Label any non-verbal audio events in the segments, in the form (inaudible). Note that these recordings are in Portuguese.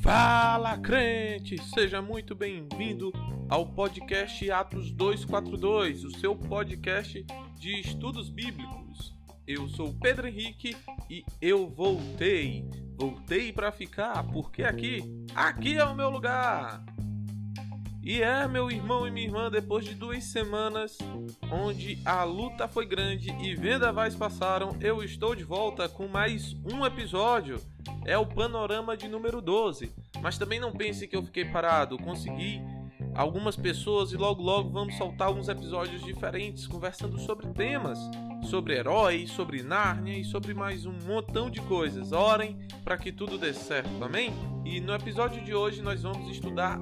Fala crente, seja muito bem-vindo ao podcast Atos 242, o seu podcast de estudos bíblicos. Eu sou Pedro Henrique e eu voltei. Voltei para ficar, porque aqui, aqui é o meu lugar. E é, meu irmão e minha irmã, depois de duas semanas onde a luta foi grande e vendavais passaram, eu estou de volta com mais um episódio. É o panorama de número 12. Mas também não pense que eu fiquei parado, consegui algumas pessoas e logo logo vamos soltar alguns episódios diferentes conversando sobre temas, sobre heróis, sobre Nárnia e sobre mais um montão de coisas. Orem para que tudo dê certo, amém? E no episódio de hoje nós vamos estudar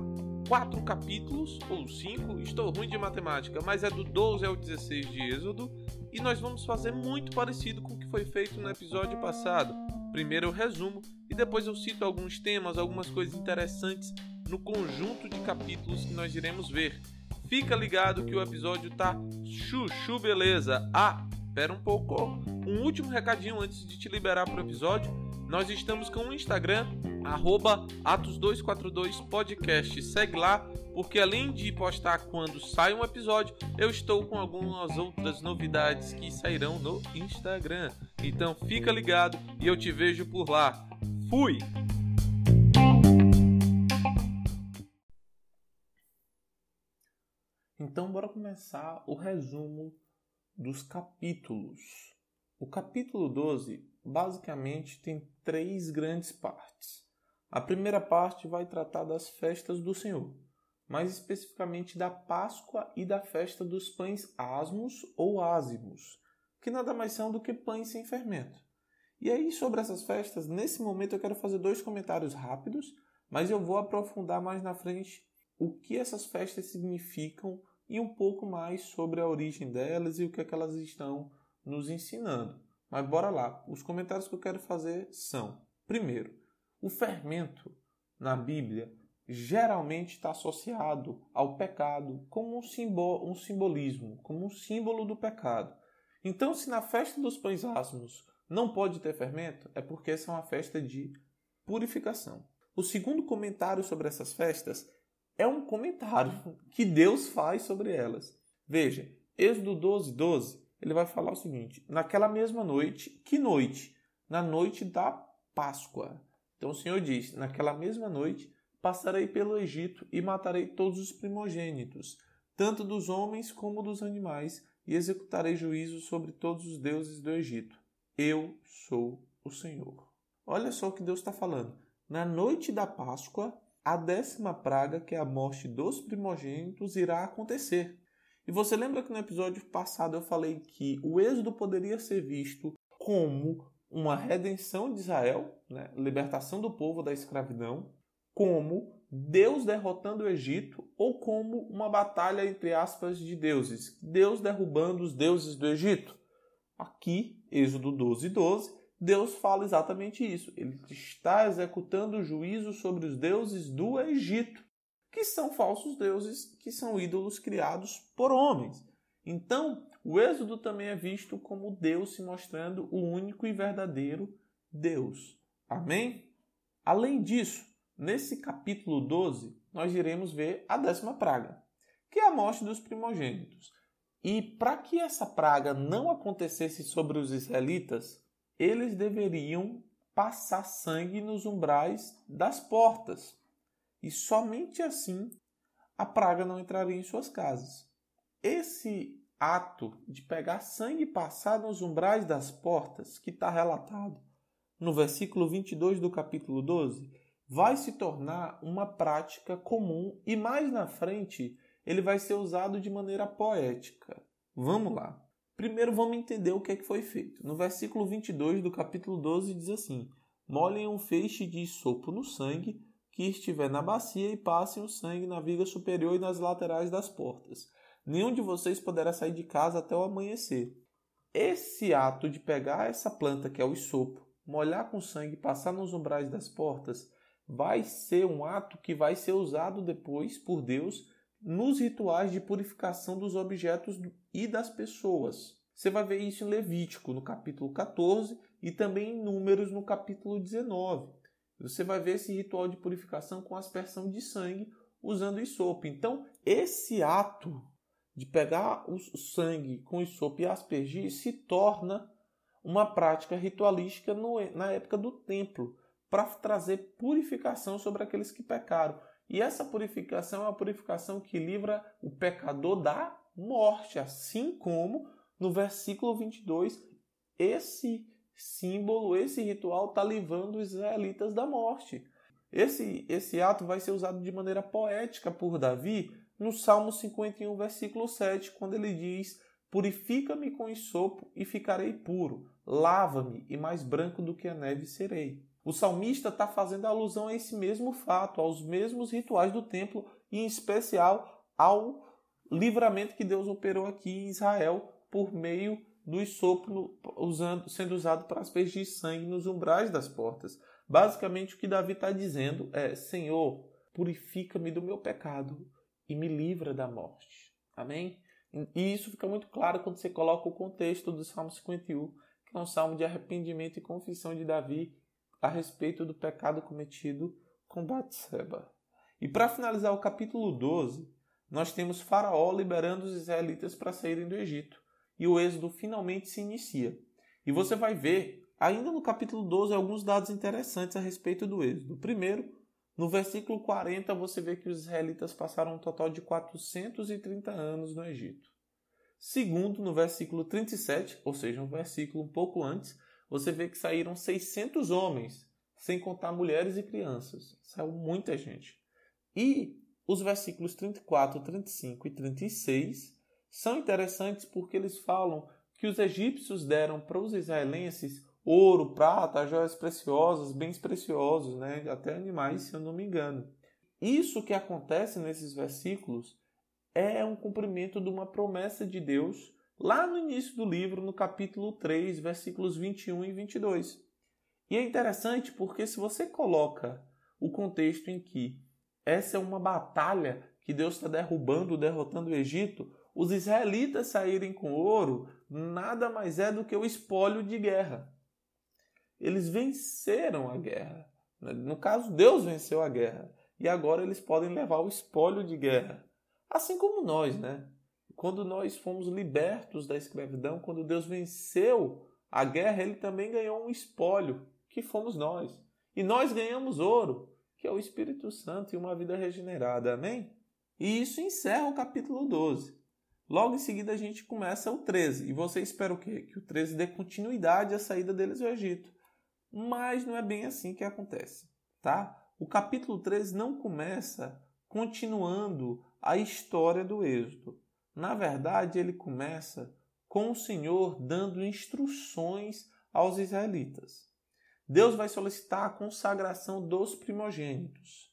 quatro capítulos, ou cinco, estou ruim de matemática, mas é do 12 ao 16 de Êxodo, e nós vamos fazer muito parecido com o que foi feito no episódio passado. Primeiro eu resumo e depois eu cito alguns temas, algumas coisas interessantes no conjunto de capítulos que nós iremos ver. Fica ligado que o episódio tá chuchu beleza. Ah, espera um pouco. Um último recadinho antes de te liberar para o episódio. Nós estamos com o Instagram, Atos242podcast. Segue lá, porque além de postar quando sai um episódio, eu estou com algumas outras novidades que sairão no Instagram. Então fica ligado e eu te vejo por lá. Fui! Então, bora começar o resumo dos capítulos. O capítulo 12 basicamente tem três grandes partes. A primeira parte vai tratar das festas do Senhor, mais especificamente da Páscoa e da festa dos pães asmos ou ázimos, que nada mais são do que pães sem fermento. E aí, sobre essas festas, nesse momento eu quero fazer dois comentários rápidos, mas eu vou aprofundar mais na frente o que essas festas significam e um pouco mais sobre a origem delas e o que, é que elas estão nos ensinando. Mas bora lá. Os comentários que eu quero fazer são: primeiro, o fermento na Bíblia geralmente está associado ao pecado como um, simbol, um simbolismo, como um símbolo do pecado. Então, se na festa dos pães asmos não pode ter fermento, é porque essa é uma festa de purificação. O segundo comentário sobre essas festas é um comentário que Deus faz sobre elas. Veja, Êxodo 12, 12, ele vai falar o seguinte: naquela mesma noite, que noite? Na noite da Páscoa. Então o Senhor diz: naquela mesma noite passarei pelo Egito e matarei todos os primogênitos, tanto dos homens como dos animais, e executarei juízo sobre todos os deuses do Egito. Eu sou o Senhor. Olha só o que Deus está falando. Na noite da Páscoa, a décima praga, que é a morte dos primogênitos, irá acontecer. E você lembra que no episódio passado eu falei que o êxodo poderia ser visto como uma redenção de Israel, né? libertação do povo da escravidão, como Deus derrotando o Egito ou como uma batalha entre aspas de deuses, Deus derrubando os deuses do Egito. Aqui, Êxodo 12, 12, Deus fala exatamente isso. Ele está executando o juízo sobre os deuses do Egito que são falsos deuses, que são ídolos criados por homens. Então, o Êxodo também é visto como Deus se mostrando o único e verdadeiro Deus. Amém? Além disso, nesse capítulo 12, nós iremos ver a décima praga, que é a morte dos primogênitos. E para que essa praga não acontecesse sobre os israelitas, eles deveriam passar sangue nos umbrais das portas e somente assim a praga não entraria em suas casas. Esse ato de pegar sangue e passar nos umbrais das portas, que está relatado no versículo 22 do capítulo 12, vai se tornar uma prática comum e mais na frente ele vai ser usado de maneira poética. Vamos lá. Primeiro vamos entender o que é que foi feito. No versículo 22 do capítulo 12 diz assim: Molhem um feixe de sopo no sangue que estiver na bacia e passem o sangue na viga superior e nas laterais das portas. Nenhum de vocês poderá sair de casa até o amanhecer. Esse ato de pegar essa planta, que é o isopo, molhar com sangue e passar nos umbrais das portas, vai ser um ato que vai ser usado depois por Deus nos rituais de purificação dos objetos e das pessoas. Você vai ver isso em Levítico, no capítulo 14, e também em Números, no capítulo 19. Você vai ver esse ritual de purificação com aspersão de sangue usando isopo. Então, esse ato de pegar o sangue com isopo e aspergir se torna uma prática ritualística no, na época do templo, para trazer purificação sobre aqueles que pecaram. E essa purificação é a purificação que livra o pecador da morte, assim como no versículo 22, esse símbolo, esse ritual está livrando os israelitas da morte. Esse, esse ato vai ser usado de maneira poética por Davi no Salmo 51, versículo 7, quando ele diz: Purifica-me com sopo e ficarei puro, lava-me e mais branco do que a neve serei. O salmista está fazendo alusão a esse mesmo fato, aos mesmos rituais do templo e, em especial, ao livramento que Deus operou aqui em Israel por meio do sopro usando, sendo usado para aspergir sangue nos umbrais das portas. Basicamente, o que Davi está dizendo é: Senhor, purifica-me do meu pecado e me livra da morte. Amém? E isso fica muito claro quando você coloca o contexto do Salmo 51, que é um salmo de arrependimento e confissão de Davi a respeito do pecado cometido com Batseba. E para finalizar o capítulo 12, nós temos Faraó liberando os israelitas para saírem do Egito. E o êxodo finalmente se inicia. E você vai ver ainda no capítulo 12 alguns dados interessantes a respeito do êxodo. Primeiro, no versículo 40, você vê que os israelitas passaram um total de 430 anos no Egito. Segundo, no versículo 37, ou seja, um versículo um pouco antes, você vê que saíram 600 homens, sem contar mulheres e crianças. Saiu muita gente. E os versículos 34, 35 e 36 são interessantes porque eles falam que os egípcios deram para os israelenses ouro, prata, joias preciosas, bens preciosos, né? até animais, se eu não me engano. Isso que acontece nesses versículos é um cumprimento de uma promessa de Deus lá no início do livro, no capítulo 3, versículos 21 e 22. E é interessante porque se você coloca o contexto em que essa é uma batalha que Deus está derrubando, derrotando o Egito, os israelitas saírem com ouro nada mais é do que o espólio de guerra. Eles venceram a guerra. No caso, Deus venceu a guerra. E agora eles podem levar o espólio de guerra. Assim como nós, né? Quando nós fomos libertos da escravidão, quando Deus venceu a guerra, ele também ganhou um espólio, que fomos nós. E nós ganhamos ouro, que é o Espírito Santo e uma vida regenerada. Amém? E isso encerra o capítulo 12. Logo em seguida a gente começa o 13. E você espera o quê? Que o 13 dê continuidade à saída deles do Egito. Mas não é bem assim que acontece, tá? O capítulo 13 não começa continuando a história do Êxodo. Na verdade, ele começa com o Senhor dando instruções aos israelitas. Deus vai solicitar a consagração dos primogênitos,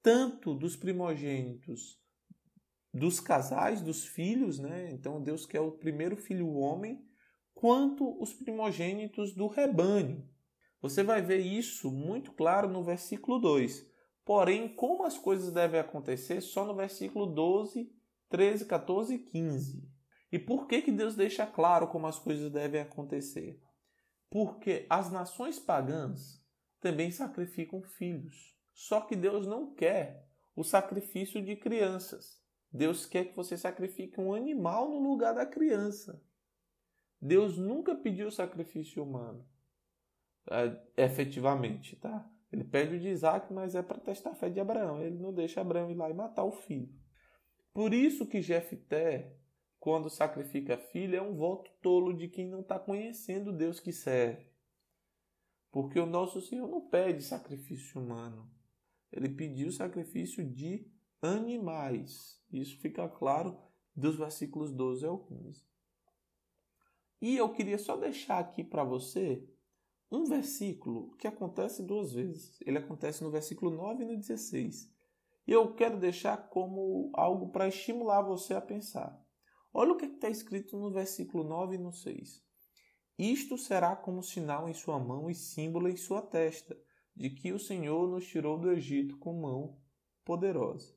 tanto dos primogênitos dos casais, dos filhos, né? Então Deus quer o primeiro filho o homem, quanto os primogênitos do rebanho. Você vai ver isso muito claro no versículo 2. Porém, como as coisas devem acontecer, só no versículo 12, 13, 14 e 15. E por que, que Deus deixa claro como as coisas devem acontecer? Porque as nações pagãs também sacrificam filhos. Só que Deus não quer o sacrifício de crianças. Deus quer que você sacrifique um animal no lugar da criança. Deus nunca pediu sacrifício humano, é, efetivamente, tá? Ele pede o de Isaac, mas é para testar a fé de Abraão. Ele não deixa Abraão ir lá e matar o filho. Por isso que Jefté, quando sacrifica filho, é um voto tolo de quem não está conhecendo Deus que serve. Porque o nosso Senhor não pede sacrifício humano. Ele pediu sacrifício de animais. Isso fica claro dos versículos 12 ao 15. E eu queria só deixar aqui para você um versículo que acontece duas vezes. Ele acontece no versículo 9 e no 16. E eu quero deixar como algo para estimular você a pensar. Olha o que está escrito no versículo 9 e no 6. Isto será como sinal em sua mão e símbolo em sua testa, de que o Senhor nos tirou do Egito com mão poderosa.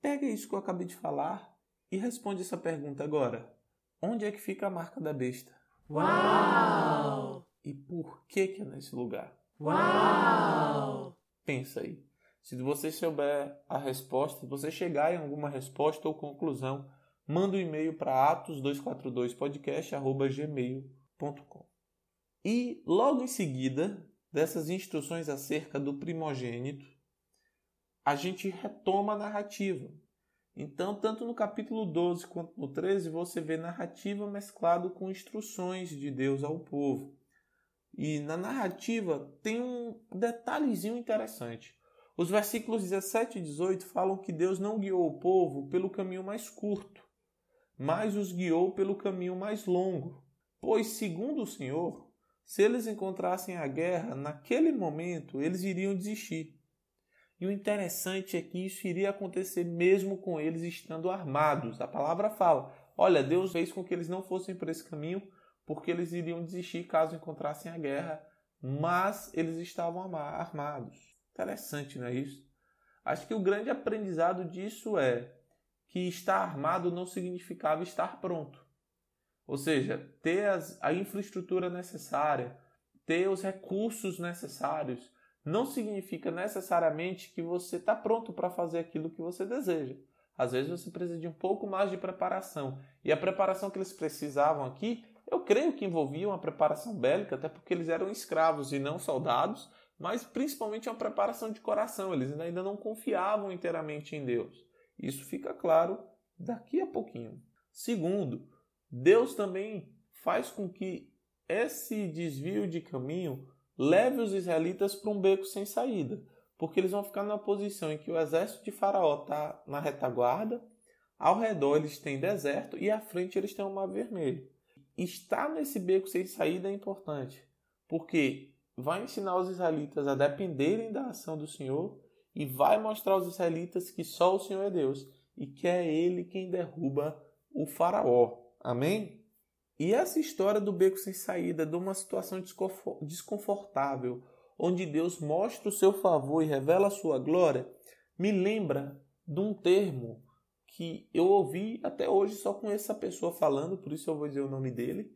Pega isso que eu acabei de falar e responde essa pergunta agora. onde é que fica a marca da besta? Uau! E por que que é nesse lugar? Uau! Pensa aí. Se você souber a resposta, se você chegar em alguma resposta ou conclusão, manda um e-mail para atos242podcast@gmail.com. E logo em seguida dessas instruções acerca do primogênito, a gente retoma a narrativa. Então, tanto no capítulo 12 quanto no 13, você vê narrativa mesclado com instruções de Deus ao povo. E na narrativa tem um detalhezinho interessante. Os versículos 17 e 18 falam que Deus não guiou o povo pelo caminho mais curto, mas os guiou pelo caminho mais longo. Pois, segundo o Senhor, se eles encontrassem a guerra, naquele momento eles iriam desistir. E o interessante é que isso iria acontecer mesmo com eles estando armados. A palavra fala: olha, Deus fez com que eles não fossem por esse caminho, porque eles iriam desistir caso encontrassem a guerra, mas eles estavam armados. Interessante, não é isso? Acho que o grande aprendizado disso é que estar armado não significava estar pronto. Ou seja, ter as, a infraestrutura necessária, ter os recursos necessários, não significa necessariamente que você está pronto para fazer aquilo que você deseja. Às vezes você precisa de um pouco mais de preparação. E a preparação que eles precisavam aqui, eu creio que envolvia uma preparação bélica, até porque eles eram escravos e não soldados, mas principalmente uma preparação de coração. Eles ainda não confiavam inteiramente em Deus. Isso fica claro daqui a pouquinho. Segundo, Deus também faz com que esse desvio de caminho leve os israelitas para um beco sem saída, porque eles vão ficar numa posição em que o exército de Faraó está na retaguarda, ao redor eles têm deserto e à frente eles têm um mar vermelho. Estar nesse beco sem saída é importante, porque vai ensinar os israelitas a dependerem da ação do Senhor e vai mostrar aos israelitas que só o Senhor é Deus e que é Ele quem derruba o Faraó. Amém? E essa história do beco sem saída, de uma situação desconfortável, onde Deus mostra o seu favor e revela a sua glória, me lembra de um termo que eu ouvi até hoje só com essa pessoa falando, por isso eu vou dizer o nome dele,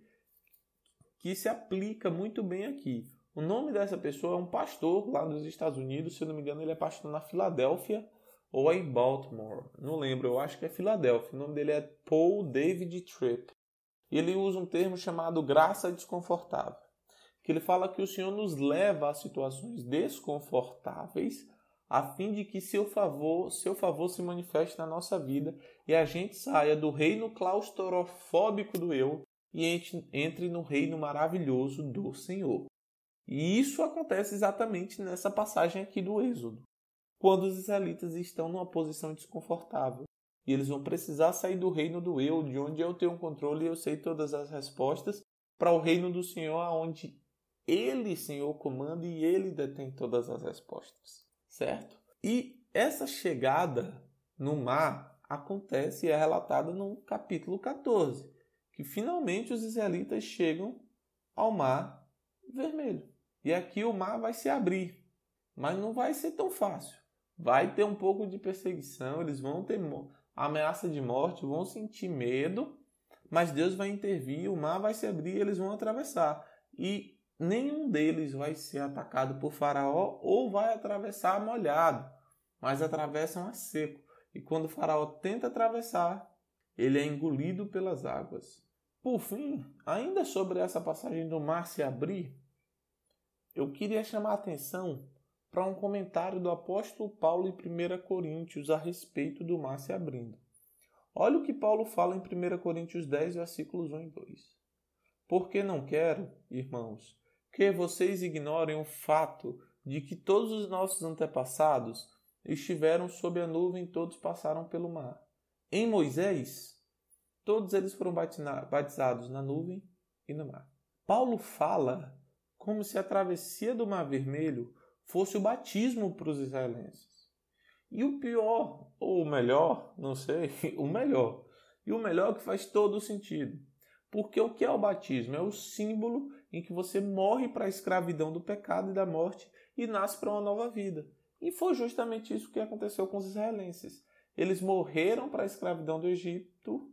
que se aplica muito bem aqui. O nome dessa pessoa é um pastor lá nos Estados Unidos, se eu não me engano, ele é pastor na Filadélfia ou é em Baltimore, não lembro, eu acho que é Filadélfia. O nome dele é Paul David Tripp ele usa um termo chamado graça desconfortável, que ele fala que o Senhor nos leva a situações desconfortáveis a fim de que seu favor, seu favor se manifeste na nossa vida e a gente saia do reino claustrofóbico do eu e entre no reino maravilhoso do Senhor. E isso acontece exatamente nessa passagem aqui do Êxodo, quando os israelitas estão numa posição desconfortável e eles vão precisar sair do reino do eu, de onde eu tenho controle e eu sei todas as respostas, para o reino do Senhor, onde Ele, Senhor, comanda e Ele detém todas as respostas. Certo? E essa chegada no mar acontece e é relatada no capítulo 14, que finalmente os israelitas chegam ao mar vermelho. E aqui o mar vai se abrir, mas não vai ser tão fácil. Vai ter um pouco de perseguição, eles vão ter ameaça de morte, vão sentir medo, mas Deus vai intervir, o mar vai se abrir eles vão atravessar. E nenhum deles vai ser atacado por Faraó ou vai atravessar molhado, mas atravessam a seco. E quando o Faraó tenta atravessar, ele é engolido pelas águas. Por fim, ainda sobre essa passagem do mar se abrir, eu queria chamar a atenção para um comentário do apóstolo Paulo em 1 Coríntios a respeito do mar se abrindo. Olha o que Paulo fala em 1 Coríntios 10, versículos 1 e 2. Porque não quero, irmãos, que vocês ignorem o fato de que todos os nossos antepassados estiveram sob a nuvem e todos passaram pelo mar. Em Moisés, todos eles foram batizados na nuvem e no mar. Paulo fala como se a travessia do Mar Vermelho fosse o batismo para os israelenses. E o pior, ou o melhor, não sei, (laughs) o melhor. E o melhor que faz todo o sentido. Porque o que é o batismo? É o símbolo em que você morre para a escravidão do pecado e da morte e nasce para uma nova vida. E foi justamente isso que aconteceu com os israelenses. Eles morreram para a escravidão do Egito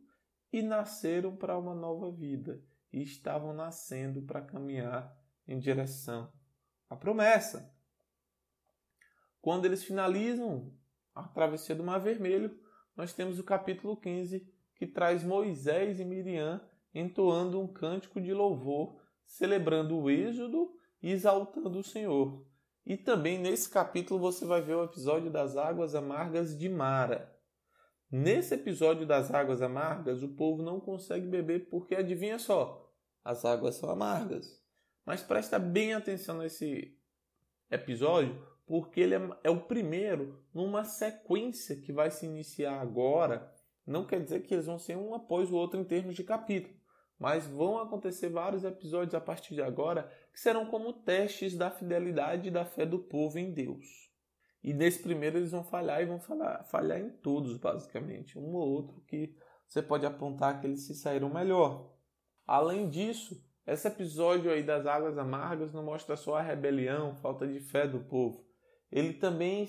e nasceram para uma nova vida e estavam nascendo para caminhar em direção à promessa. Quando eles finalizam a travessia do Mar Vermelho, nós temos o capítulo 15 que traz Moisés e Miriam entoando um cântico de louvor, celebrando o êxodo e exaltando o Senhor. E também nesse capítulo você vai ver o episódio das águas amargas de Mara. Nesse episódio das águas amargas, o povo não consegue beber porque adivinha só, as águas são amargas. Mas presta bem atenção nesse episódio, porque ele é, é o primeiro numa sequência que vai se iniciar agora. Não quer dizer que eles vão ser um após o outro em termos de capítulo, mas vão acontecer vários episódios a partir de agora que serão como testes da fidelidade e da fé do povo em Deus. E nesse primeiro eles vão falhar e vão falhar, falhar em todos, basicamente. Um ou outro que você pode apontar que eles se saíram melhor. Além disso, esse episódio aí das águas amargas não mostra só a rebelião, falta de fé do povo. Ele também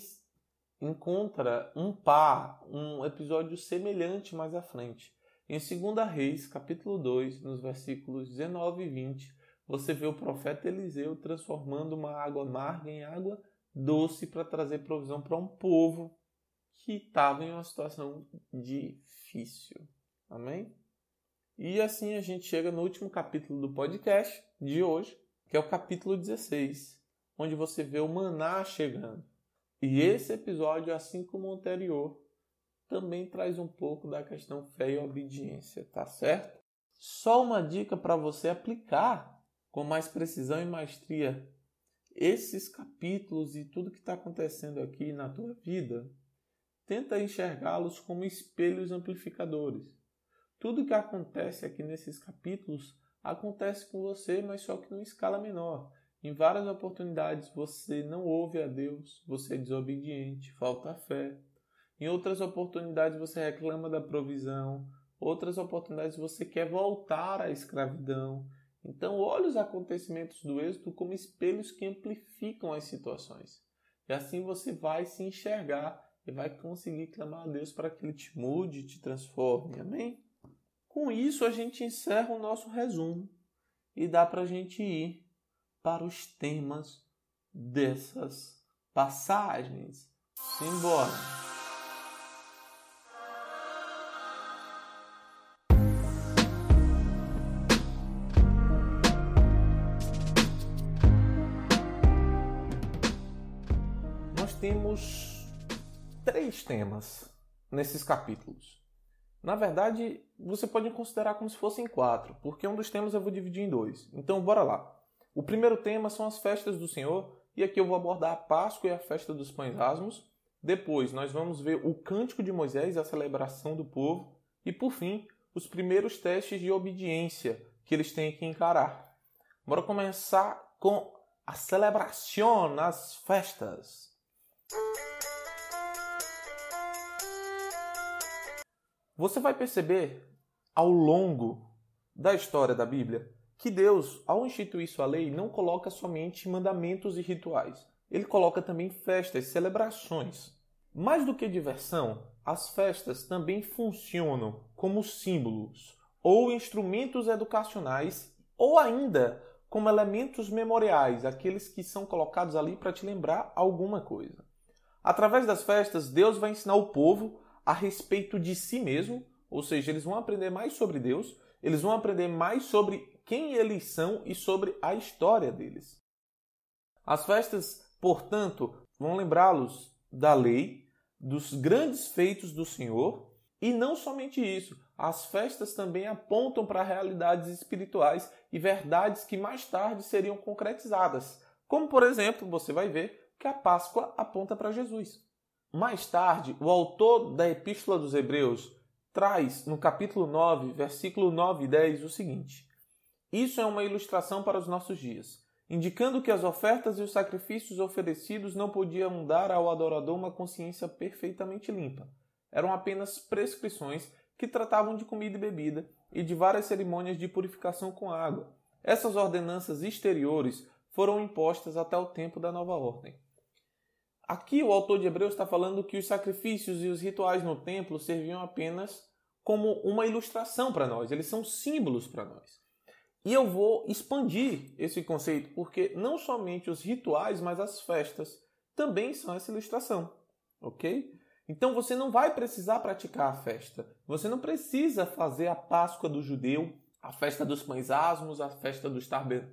encontra um par, um episódio semelhante mais à frente. Em 2 Reis, capítulo 2, nos versículos 19 e 20, você vê o profeta Eliseu transformando uma água amarga em água doce para trazer provisão para um povo que estava em uma situação difícil. Amém? E assim a gente chega no último capítulo do podcast de hoje, que é o capítulo 16, onde você vê o maná chegando. E esse episódio, assim como o anterior, também traz um pouco da questão fé e obediência, tá certo? Só uma dica para você aplicar com mais precisão e maestria esses capítulos e tudo que está acontecendo aqui na tua vida, tenta enxergá-los como espelhos amplificadores. Tudo que acontece aqui nesses capítulos acontece com você, mas só que numa escala menor. Em várias oportunidades você não ouve a Deus, você é desobediente, falta fé. Em outras oportunidades você reclama da provisão, outras oportunidades você quer voltar à escravidão. Então, olhe os acontecimentos do êxito como espelhos que amplificam as situações. E assim você vai se enxergar e vai conseguir clamar a Deus para que Ele te mude, te transforme. Amém? Com isso, a gente encerra o nosso resumo e dá para a gente ir para os temas dessas passagens. Simbora! temos três temas nesses capítulos. Na verdade, você pode considerar como se fossem quatro, porque um dos temas eu vou dividir em dois. Então, bora lá. O primeiro tema são as festas do Senhor, e aqui eu vou abordar a Páscoa e a festa dos pães asmos. Depois, nós vamos ver o cântico de Moisés, a celebração do povo, e por fim, os primeiros testes de obediência que eles têm que encarar. Bora começar com a celebração, as festas. Você vai perceber ao longo da história da Bíblia que Deus, ao instituir sua lei, não coloca somente mandamentos e rituais. Ele coloca também festas, celebrações. Mais do que diversão, as festas também funcionam como símbolos ou instrumentos educacionais ou ainda como elementos memoriais, aqueles que são colocados ali para te lembrar alguma coisa. Através das festas, Deus vai ensinar o povo a respeito de si mesmo, ou seja, eles vão aprender mais sobre Deus, eles vão aprender mais sobre quem eles são e sobre a história deles. As festas, portanto, vão lembrá-los da lei, dos grandes feitos do Senhor, e não somente isso, as festas também apontam para realidades espirituais e verdades que mais tarde seriam concretizadas. Como, por exemplo, você vai ver que a Páscoa aponta para Jesus. Mais tarde, o autor da Epístola dos Hebreus traz no capítulo 9, versículo 9 e 10 o seguinte: Isso é uma ilustração para os nossos dias, indicando que as ofertas e os sacrifícios oferecidos não podiam dar ao adorador uma consciência perfeitamente limpa. Eram apenas prescrições que tratavam de comida e bebida e de várias cerimônias de purificação com água. Essas ordenanças exteriores foram impostas até o tempo da nova ordem. Aqui o autor de Hebreus está falando que os sacrifícios e os rituais no templo serviam apenas como uma ilustração para nós, eles são símbolos para nós. E eu vou expandir esse conceito, porque não somente os rituais, mas as festas também são essa ilustração, ok? Então você não vai precisar praticar a festa, você não precisa fazer a Páscoa do judeu, a festa dos pães asmos, a festa dos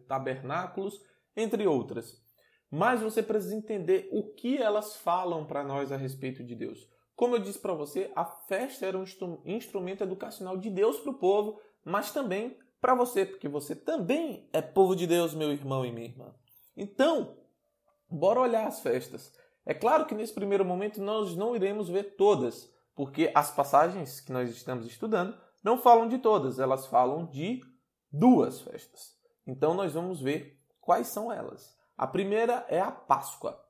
tabernáculos, entre outras. Mas você precisa entender o que elas falam para nós a respeito de Deus. Como eu disse para você, a festa era um instrumento educacional de Deus para o povo, mas também para você, porque você também é povo de Deus, meu irmão e minha irmã. Então, bora olhar as festas. É claro que nesse primeiro momento nós não iremos ver todas, porque as passagens que nós estamos estudando não falam de todas, elas falam de duas festas. Então nós vamos ver quais são elas. A primeira é a Páscoa.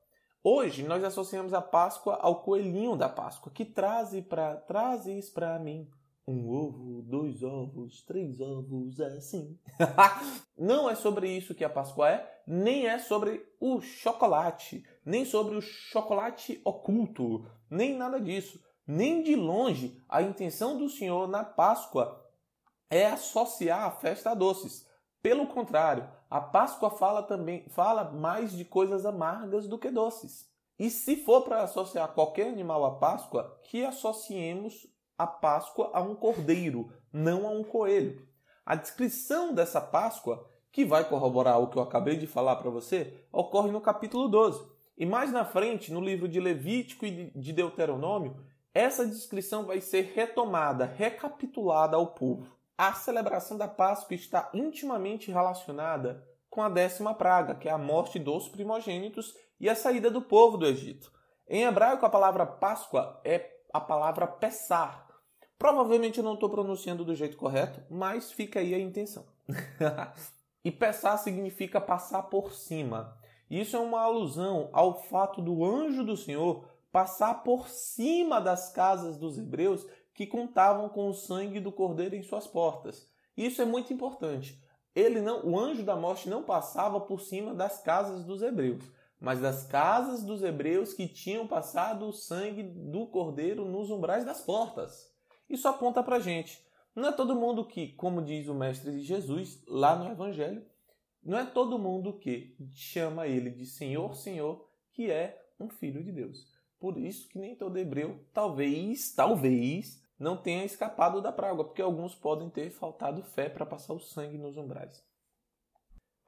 Hoje nós associamos a Páscoa ao coelhinho da Páscoa, que traz para trazes para mim um ovo, dois ovos, três ovos, é assim. (laughs) Não é sobre isso que a Páscoa é, nem é sobre o chocolate, nem sobre o chocolate oculto, nem nada disso. Nem de longe a intenção do Senhor na Páscoa é associar a festa a doces. Pelo contrário, a Páscoa fala também fala mais de coisas amargas do que doces. E se for para associar qualquer animal à Páscoa, que associemos a Páscoa a um cordeiro, não a um coelho. A descrição dessa Páscoa, que vai corroborar o que eu acabei de falar para você, ocorre no capítulo 12. E mais na frente, no livro de Levítico e de Deuteronômio, essa descrição vai ser retomada, recapitulada ao povo. A celebração da Páscoa está intimamente relacionada com a décima praga, que é a morte dos primogênitos e a saída do povo do Egito. Em hebraico, a palavra Páscoa é a palavra Pessar, Provavelmente eu não estou pronunciando do jeito correto, mas fica aí a intenção. (laughs) e passar significa passar por cima. Isso é uma alusão ao fato do anjo do Senhor passar por cima das casas dos hebreus que contavam com o sangue do cordeiro em suas portas. Isso é muito importante. Ele não, o anjo da morte não passava por cima das casas dos hebreus, mas das casas dos hebreus que tinham passado o sangue do cordeiro nos umbrais das portas. Isso aponta para gente. Não é todo mundo que, como diz o Mestre Jesus lá no Evangelho, não é todo mundo que chama ele de Senhor, Senhor, que é um filho de Deus. Por isso que nem todo hebreu, talvez, talvez, não tenha escapado da praga, porque alguns podem ter faltado fé para passar o sangue nos umbrais.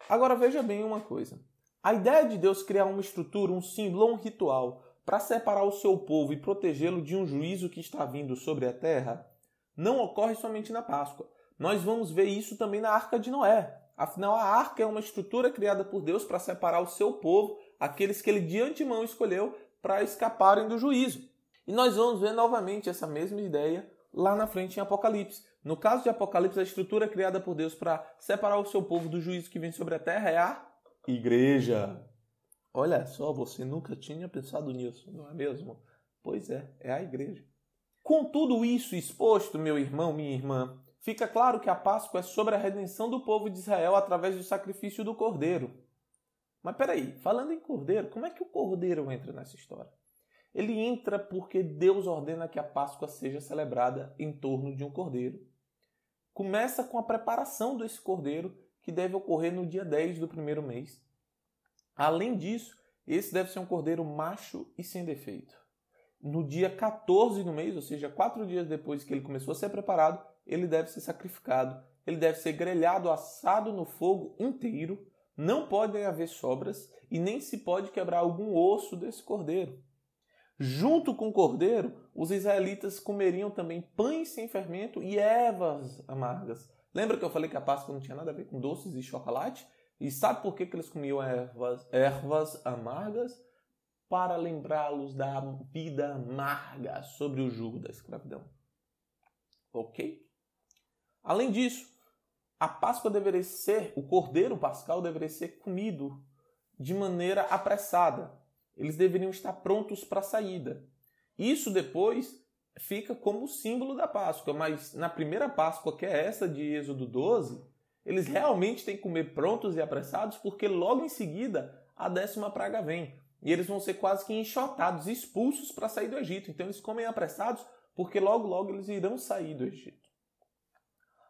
Agora veja bem uma coisa. A ideia de Deus criar uma estrutura, um símbolo, um ritual para separar o seu povo e protegê-lo de um juízo que está vindo sobre a terra, não ocorre somente na Páscoa. Nós vamos ver isso também na Arca de Noé. Afinal, a arca é uma estrutura criada por Deus para separar o seu povo, aqueles que ele de antemão escolheu para escaparem do juízo. E nós vamos ver novamente essa mesma ideia lá na frente em Apocalipse. No caso de Apocalipse, a estrutura criada por Deus para separar o seu povo do juízo que vem sobre a terra é a igreja. Olha só, você nunca tinha pensado nisso, não é mesmo? Pois é, é a igreja. Com tudo isso exposto, meu irmão, minha irmã, fica claro que a Páscoa é sobre a redenção do povo de Israel através do sacrifício do cordeiro. Mas peraí, falando em cordeiro, como é que o cordeiro entra nessa história? Ele entra porque Deus ordena que a Páscoa seja celebrada em torno de um cordeiro. Começa com a preparação desse cordeiro, que deve ocorrer no dia 10 do primeiro mês. Além disso, esse deve ser um cordeiro macho e sem defeito. No dia 14 do mês, ou seja, quatro dias depois que ele começou a ser preparado, ele deve ser sacrificado. Ele deve ser grelhado, assado no fogo inteiro. Não podem haver sobras e nem se pode quebrar algum osso desse cordeiro. Junto com o cordeiro, os israelitas comeriam também pães sem fermento e ervas amargas. Lembra que eu falei que a Páscoa não tinha nada a ver com doces e chocolate? E sabe por que, que eles comiam ervas, ervas amargas? Para lembrá-los da vida amarga sobre o jugo da escravidão. Ok? Além disso, a Páscoa deveria ser, o cordeiro pascal deveria ser comido de maneira apressada. Eles deveriam estar prontos para a saída. Isso depois fica como símbolo da Páscoa, mas na primeira Páscoa, que é essa de Êxodo 12, eles realmente têm que comer prontos e apressados, porque logo em seguida a décima praga vem. E eles vão ser quase que enxotados, expulsos para sair do Egito. Então eles comem apressados porque logo logo eles irão sair do Egito.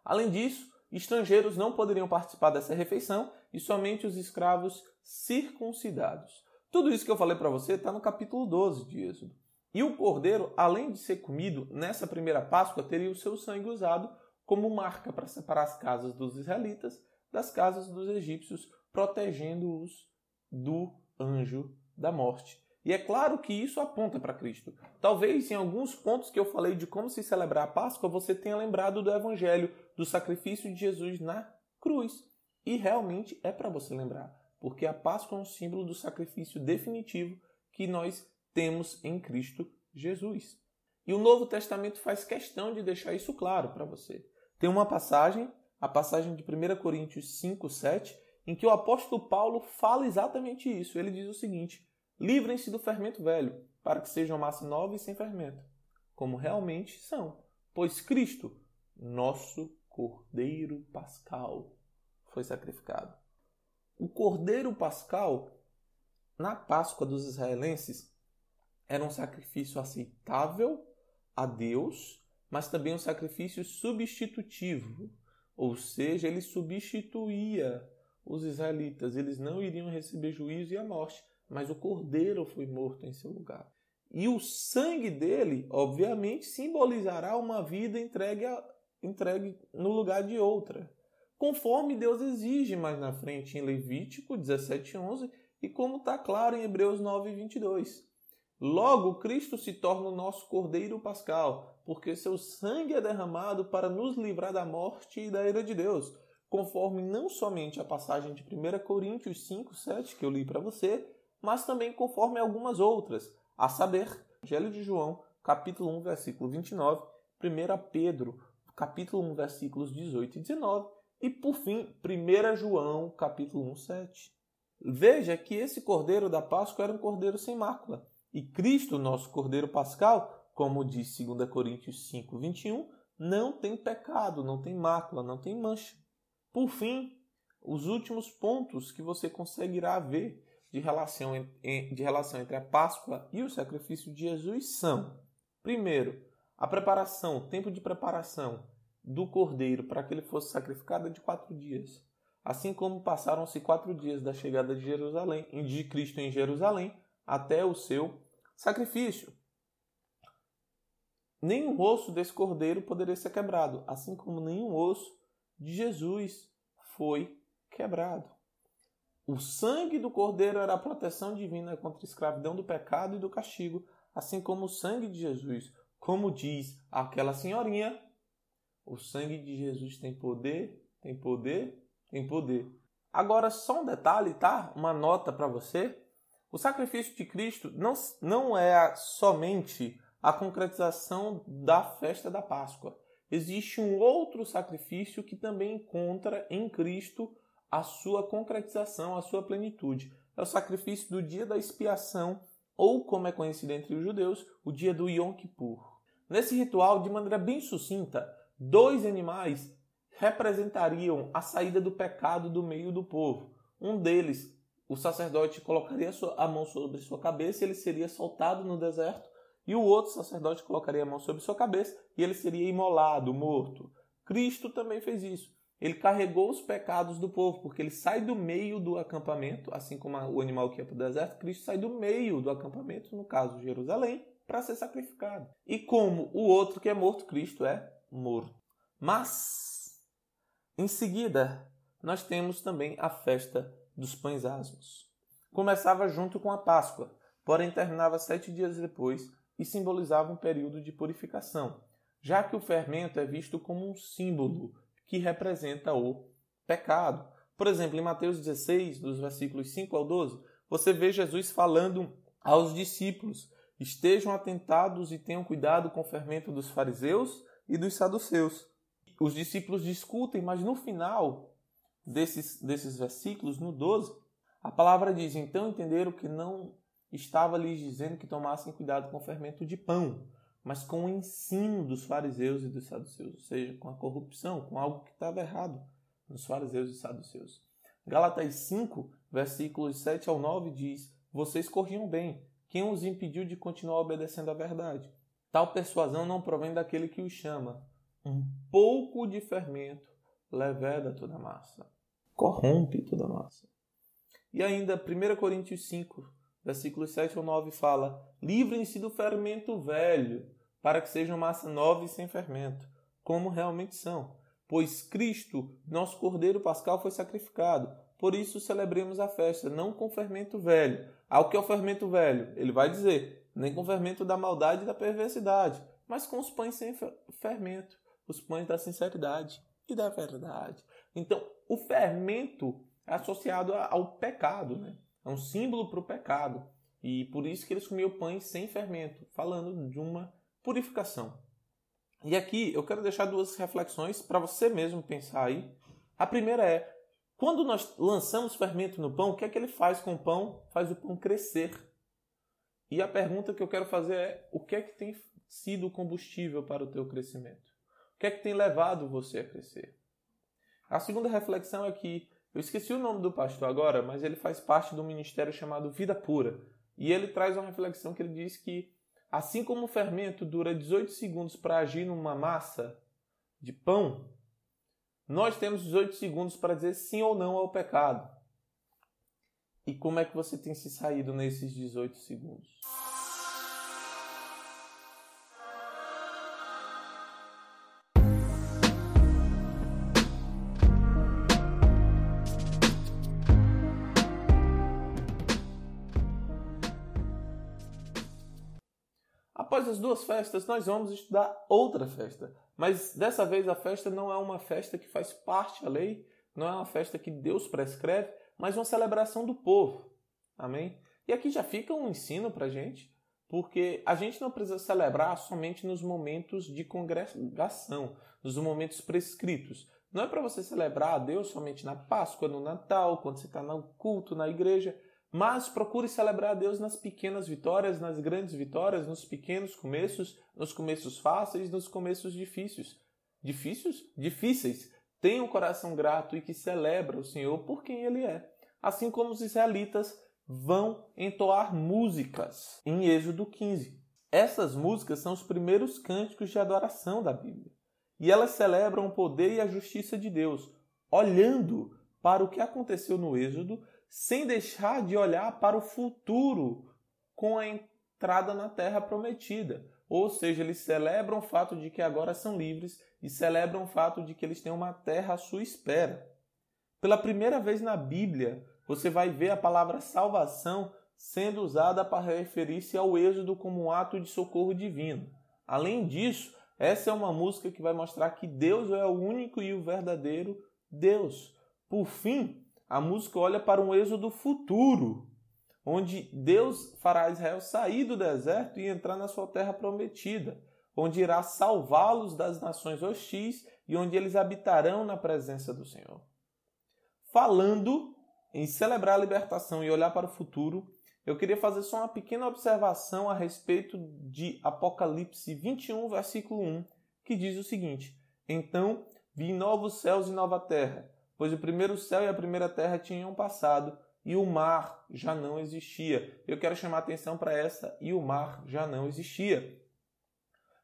Além disso, estrangeiros não poderiam participar dessa refeição e somente os escravos circuncidados. Tudo isso que eu falei para você está no capítulo 12 de Êxodo. E o cordeiro, além de ser comido nessa primeira Páscoa, teria o seu sangue usado como marca para separar as casas dos israelitas das casas dos egípcios, protegendo-os do anjo da morte. E é claro que isso aponta para Cristo. Talvez em alguns pontos que eu falei de como se celebrar a Páscoa, você tenha lembrado do Evangelho, do sacrifício de Jesus na cruz. E realmente é para você lembrar, porque a Páscoa é um símbolo do sacrifício definitivo que nós temos em Cristo Jesus. E o Novo Testamento faz questão de deixar isso claro para você. Tem uma passagem, a passagem de 1 Coríntios 5, 7, em que o apóstolo Paulo fala exatamente isso. Ele diz o seguinte: Livrem-se do fermento velho, para que sejam massa nova e sem fermento, como realmente são. Pois Cristo, nosso Cordeiro Pascal, foi sacrificado. O Cordeiro Pascal, na Páscoa dos israelenses, era um sacrifício aceitável a Deus, mas também um sacrifício substitutivo, ou seja, ele substituía os israelitas, eles não iriam receber juízo e a morte, mas o cordeiro foi morto em seu lugar. E o sangue dele, obviamente, simbolizará uma vida entregue, a, entregue no lugar de outra, conforme Deus exige mais na frente em Levítico 17:11 e como está claro em Hebreus 9:22. Logo, Cristo se torna o nosso Cordeiro Pascal, porque seu sangue é derramado para nos livrar da morte e da ira de Deus, conforme não somente a passagem de 1 Coríntios 5, 7 que eu li para você, mas também conforme algumas outras, a saber, Evangelho de João, capítulo 1, versículo 29, 1 Pedro, capítulo 1, versículos 18 e 19, e por fim, 1 João, capítulo 1, 7. Veja que esse cordeiro da Páscoa era um cordeiro sem mácula, e Cristo, nosso cordeiro pascal, como diz 2 Coríntios 5, 21, não tem pecado, não tem mácula, não tem mancha. Por fim, os últimos pontos que você conseguirá ver de relação, de relação entre a Páscoa e o sacrifício de Jesus são: primeiro, a preparação, o tempo de preparação do cordeiro para que ele fosse sacrificado é de quatro dias. Assim como passaram-se quatro dias da chegada de Jerusalém, de Cristo em Jerusalém, até o seu sacrifício. Nenhum osso desse cordeiro poderia ser quebrado, assim como nenhum osso de Jesus foi quebrado. O sangue do Cordeiro era a proteção divina contra a escravidão do pecado e do castigo, assim como o sangue de Jesus. Como diz aquela senhorinha, o sangue de Jesus tem poder, tem poder, tem poder. Agora, só um detalhe, tá? Uma nota para você. O sacrifício de Cristo não, não é somente a concretização da festa da Páscoa. Existe um outro sacrifício que também encontra em Cristo a sua concretização, a sua plenitude. É o sacrifício do dia da expiação, ou como é conhecido entre os judeus, o dia do Yom Kippur. Nesse ritual, de maneira bem sucinta, dois animais representariam a saída do pecado do meio do povo. Um deles, o sacerdote colocaria a mão sobre sua cabeça e ele seria soltado no deserto, e o outro sacerdote colocaria a mão sobre sua cabeça e ele seria imolado, morto. Cristo também fez isso. Ele carregou os pecados do povo, porque ele sai do meio do acampamento, assim como o animal que ia para o deserto, Cristo sai do meio do acampamento, no caso Jerusalém, para ser sacrificado. E como o outro que é morto, Cristo é morto. Mas, em seguida, nós temos também a festa dos pães asmos. Começava junto com a Páscoa, porém terminava sete dias depois e simbolizava um período de purificação, já que o fermento é visto como um símbolo que representa o pecado. Por exemplo, em Mateus 16, dos versículos 5 ao 12, você vê Jesus falando aos discípulos: estejam atentados e tenham cuidado com o fermento dos fariseus e dos saduceus. Os discípulos discutem, mas no final desses, desses versículos, no 12, a palavra diz: então entenderam que não estava lhes dizendo que tomassem cuidado com o fermento de pão, mas com o ensino dos fariseus e dos saduceus, ou seja, com a corrupção, com algo que estava errado nos fariseus e saduceus. Gálatas 5, versículos 7 ao 9 diz: Vocês corriam bem, quem os impediu de continuar obedecendo à verdade? Tal persuasão não provém daquele que o chama. Um pouco de fermento leveda toda a massa, corrompe toda a massa. E ainda, 1 Coríntios 5, versículos 7 ou 9 fala: Livrem-se do fermento velho, para que sejam massa nova e sem fermento, como realmente são. Pois Cristo, nosso Cordeiro Pascal, foi sacrificado. Por isso celebremos a festa, não com fermento velho. Ao que é o fermento velho? Ele vai dizer: nem com fermento da maldade e da perversidade, mas com os pães sem fermento, os pães da sinceridade e da verdade. Então, o fermento é associado ao pecado, né? É um símbolo para o pecado. E por isso que eles comiam pães sem fermento, falando de uma purificação. E aqui eu quero deixar duas reflexões para você mesmo pensar aí. A primeira é: quando nós lançamos fermento no pão, o que é que ele faz com o pão? Faz o pão crescer. E a pergunta que eu quero fazer é: o que é que tem sido o combustível para o teu crescimento? O que é que tem levado você a crescer? A segunda reflexão é que eu esqueci o nome do pastor agora, mas ele faz parte do ministério chamado Vida Pura. E ele traz uma reflexão que ele diz que, assim como o fermento dura 18 segundos para agir numa massa de pão, nós temos 18 segundos para dizer sim ou não ao pecado. E como é que você tem se saído nesses 18 segundos? Após as duas festas, nós vamos estudar outra festa. Mas dessa vez a festa não é uma festa que faz parte da lei, não é uma festa que Deus prescreve, mas uma celebração do povo. Amém? E aqui já fica um ensino para gente, porque a gente não precisa celebrar somente nos momentos de congregação, nos momentos prescritos. Não é para você celebrar a Deus somente na Páscoa, no Natal, quando você está no culto, na igreja. Mas procure celebrar a Deus nas pequenas vitórias, nas grandes vitórias, nos pequenos começos, nos começos fáceis, nos começos difíceis. Difíceis? Difíceis. Tenha um coração grato e que celebra o Senhor por quem Ele é. Assim como os israelitas vão entoar músicas em Êxodo 15. Essas músicas são os primeiros cânticos de adoração da Bíblia. E elas celebram o poder e a justiça de Deus, olhando para o que aconteceu no Êxodo sem deixar de olhar para o futuro com a entrada na terra prometida. Ou seja, eles celebram o fato de que agora são livres e celebram o fato de que eles têm uma terra à sua espera. Pela primeira vez na Bíblia, você vai ver a palavra salvação sendo usada para referir-se ao êxodo como um ato de socorro divino. Além disso, essa é uma música que vai mostrar que Deus é o único e o verdadeiro Deus. Por fim, a música olha para um êxodo futuro, onde Deus fará Israel sair do deserto e entrar na sua terra prometida, onde irá salvá-los das nações hostis e onde eles habitarão na presença do Senhor. Falando em celebrar a libertação e olhar para o futuro, eu queria fazer só uma pequena observação a respeito de Apocalipse 21, versículo 1, que diz o seguinte: Então vi novos céus e nova terra pois o primeiro céu e a primeira terra tinham passado e o mar já não existia. Eu quero chamar atenção para essa e o mar já não existia.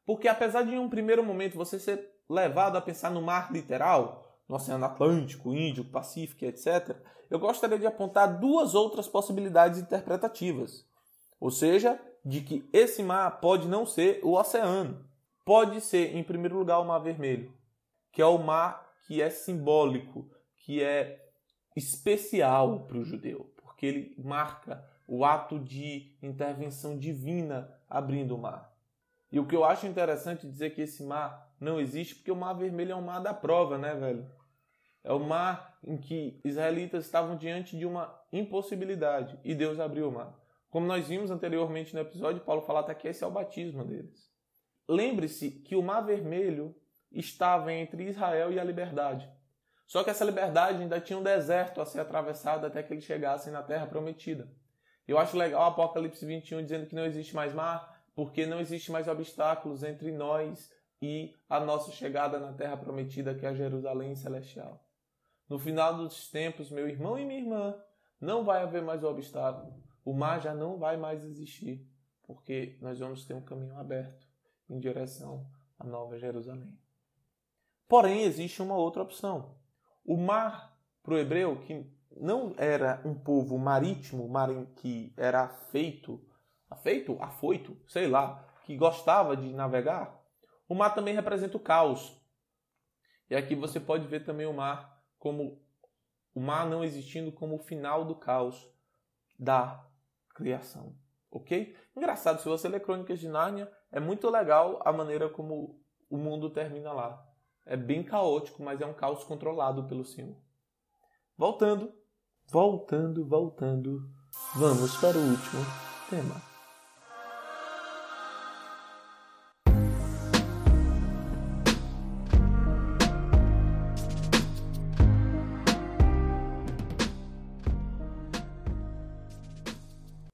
Porque apesar de em um primeiro momento você ser levado a pensar no mar literal, no Oceano Atlântico, Índico, Pacífico, etc., eu gostaria de apontar duas outras possibilidades interpretativas. Ou seja, de que esse mar pode não ser o oceano. Pode ser, em primeiro lugar, o Mar Vermelho, que é o mar que é simbólico, que é especial para o judeu, porque ele marca o ato de intervenção divina abrindo o mar. E o que eu acho interessante dizer que esse mar não existe, porque o mar vermelho é o mar da prova, né, velho? É o mar em que israelitas estavam diante de uma impossibilidade e Deus abriu o mar. Como nós vimos anteriormente no episódio, Paulo fala até que esse é o batismo deles. Lembre-se que o mar vermelho estava entre Israel e a liberdade. Só que essa liberdade ainda tinha um deserto a ser atravessado até que eles chegassem na terra prometida. Eu acho legal Apocalipse 21 dizendo que não existe mais mar, porque não existe mais obstáculos entre nós e a nossa chegada na terra prometida, que é a Jerusalém celestial. No final dos tempos, meu irmão e minha irmã, não vai haver mais obstáculo. O mar já não vai mais existir, porque nós vamos ter um caminho aberto. em direção à Nova Jerusalém. Porém, existe uma outra opção. O mar, para o hebreu, que não era um povo marítimo, que era afeito, afeito, afoito, sei lá, que gostava de navegar, o mar também representa o caos. E aqui você pode ver também o mar como o mar não existindo como o final do caos da criação. Ok? Engraçado, se você ler Crônicas de Nárnia, é muito legal a maneira como o mundo termina lá. É bem caótico, mas é um caos controlado pelo Senhor. Voltando, voltando, voltando, vamos para o último tema.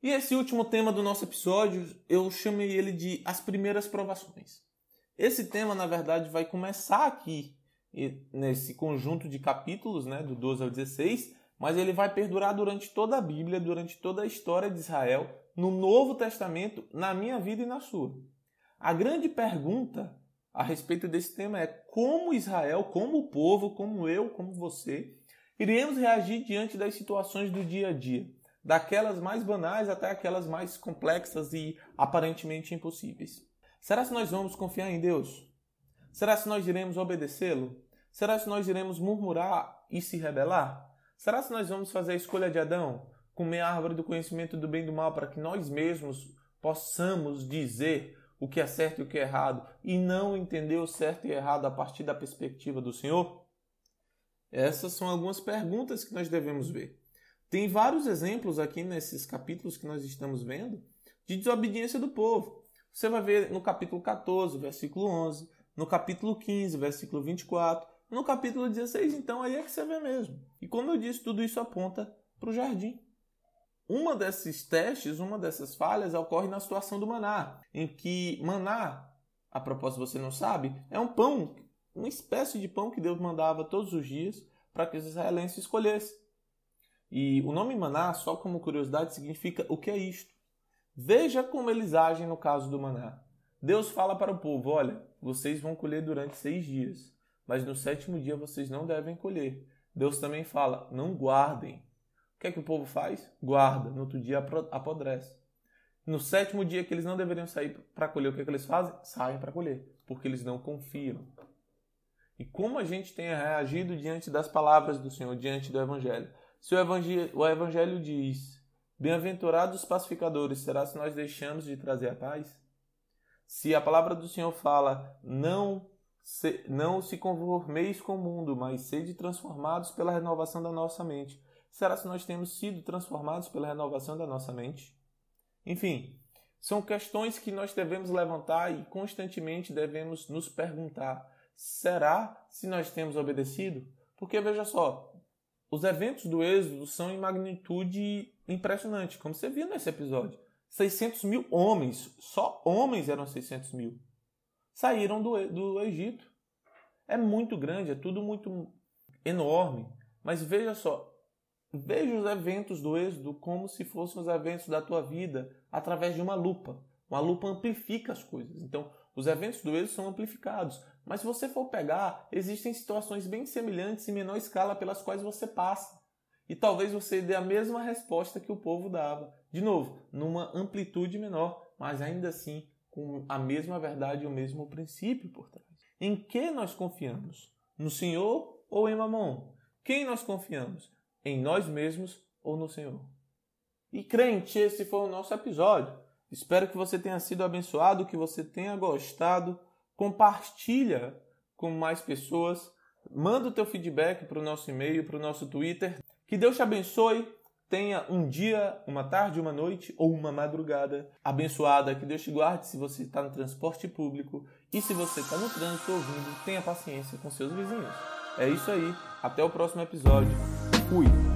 E esse último tema do nosso episódio, eu chamei ele de As Primeiras Provações. Esse tema, na verdade, vai começar aqui, nesse conjunto de capítulos, né, do 12 ao 16, mas ele vai perdurar durante toda a Bíblia, durante toda a história de Israel, no Novo Testamento, na minha vida e na sua. A grande pergunta a respeito desse tema é como Israel, como o povo, como eu, como você, iremos reagir diante das situações do dia a dia daquelas mais banais até aquelas mais complexas e aparentemente impossíveis. Será que nós vamos confiar em Deus? Será que nós iremos obedecê-lo? Será que nós iremos murmurar e se rebelar? Será que nós vamos fazer a escolha de Adão, comer a árvore do conhecimento do bem e do mal para que nós mesmos possamos dizer o que é certo e o que é errado e não entender o certo e errado a partir da perspectiva do Senhor? Essas são algumas perguntas que nós devemos ver. Tem vários exemplos aqui nesses capítulos que nós estamos vendo de desobediência do povo. Você vai ver no capítulo 14, versículo 11, no capítulo 15, versículo 24, no capítulo 16, então aí é que você vê mesmo. E como eu disse, tudo isso aponta para o jardim. Uma desses testes, uma dessas falhas ocorre na situação do maná, em que maná, a propósito você não sabe, é um pão, uma espécie de pão que Deus mandava todos os dias para que os israelenses escolhessem. E o nome maná, só como curiosidade, significa o que é isto. Veja como eles agem no caso do maná. Deus fala para o povo: olha, vocês vão colher durante seis dias, mas no sétimo dia vocês não devem colher. Deus também fala: não guardem. O que é que o povo faz? Guarda, no outro dia apodrece. No sétimo dia que eles não deveriam sair para colher, o que, é que eles fazem? Saem para colher, porque eles não confiam. E como a gente tem reagido diante das palavras do Senhor, diante do Evangelho? Se o evangelho, o evangelho diz: Bem-aventurados os pacificadores, será se nós deixamos de trazer a paz? Se a palavra do Senhor fala: Não se, não se conformeis com o mundo, mas sede transformados pela renovação da nossa mente. Será se nós temos sido transformados pela renovação da nossa mente? Enfim, são questões que nós devemos levantar e constantemente devemos nos perguntar: será se nós temos obedecido? Porque veja só, os eventos do Êxodo são em magnitude impressionante, como você viu nesse episódio. 600 mil homens, só homens eram 600 mil, saíram do, do Egito. É muito grande, é tudo muito enorme. Mas veja só, veja os eventos do Êxodo como se fossem os eventos da tua vida através de uma lupa. Uma lupa amplifica as coisas. Então, os eventos do êxodo são amplificados. Mas se você for pegar, existem situações bem semelhantes em menor escala pelas quais você passa. E talvez você dê a mesma resposta que o povo dava. De novo, numa amplitude menor, mas ainda assim com a mesma verdade e o mesmo princípio por trás. Em que nós confiamos? No Senhor ou em Mamon? Quem nós confiamos? Em nós mesmos ou no Senhor? E crente, esse foi o nosso episódio. Espero que você tenha sido abençoado, que você tenha gostado. Compartilha com mais pessoas. Manda o teu feedback para o nosso e-mail, para o nosso Twitter. Que Deus te abençoe. Tenha um dia, uma tarde, uma noite ou uma madrugada abençoada. Que Deus te guarde se você está no transporte público. E se você está no trânsito ouvindo, tenha paciência com seus vizinhos. É isso aí. Até o próximo episódio. Fui!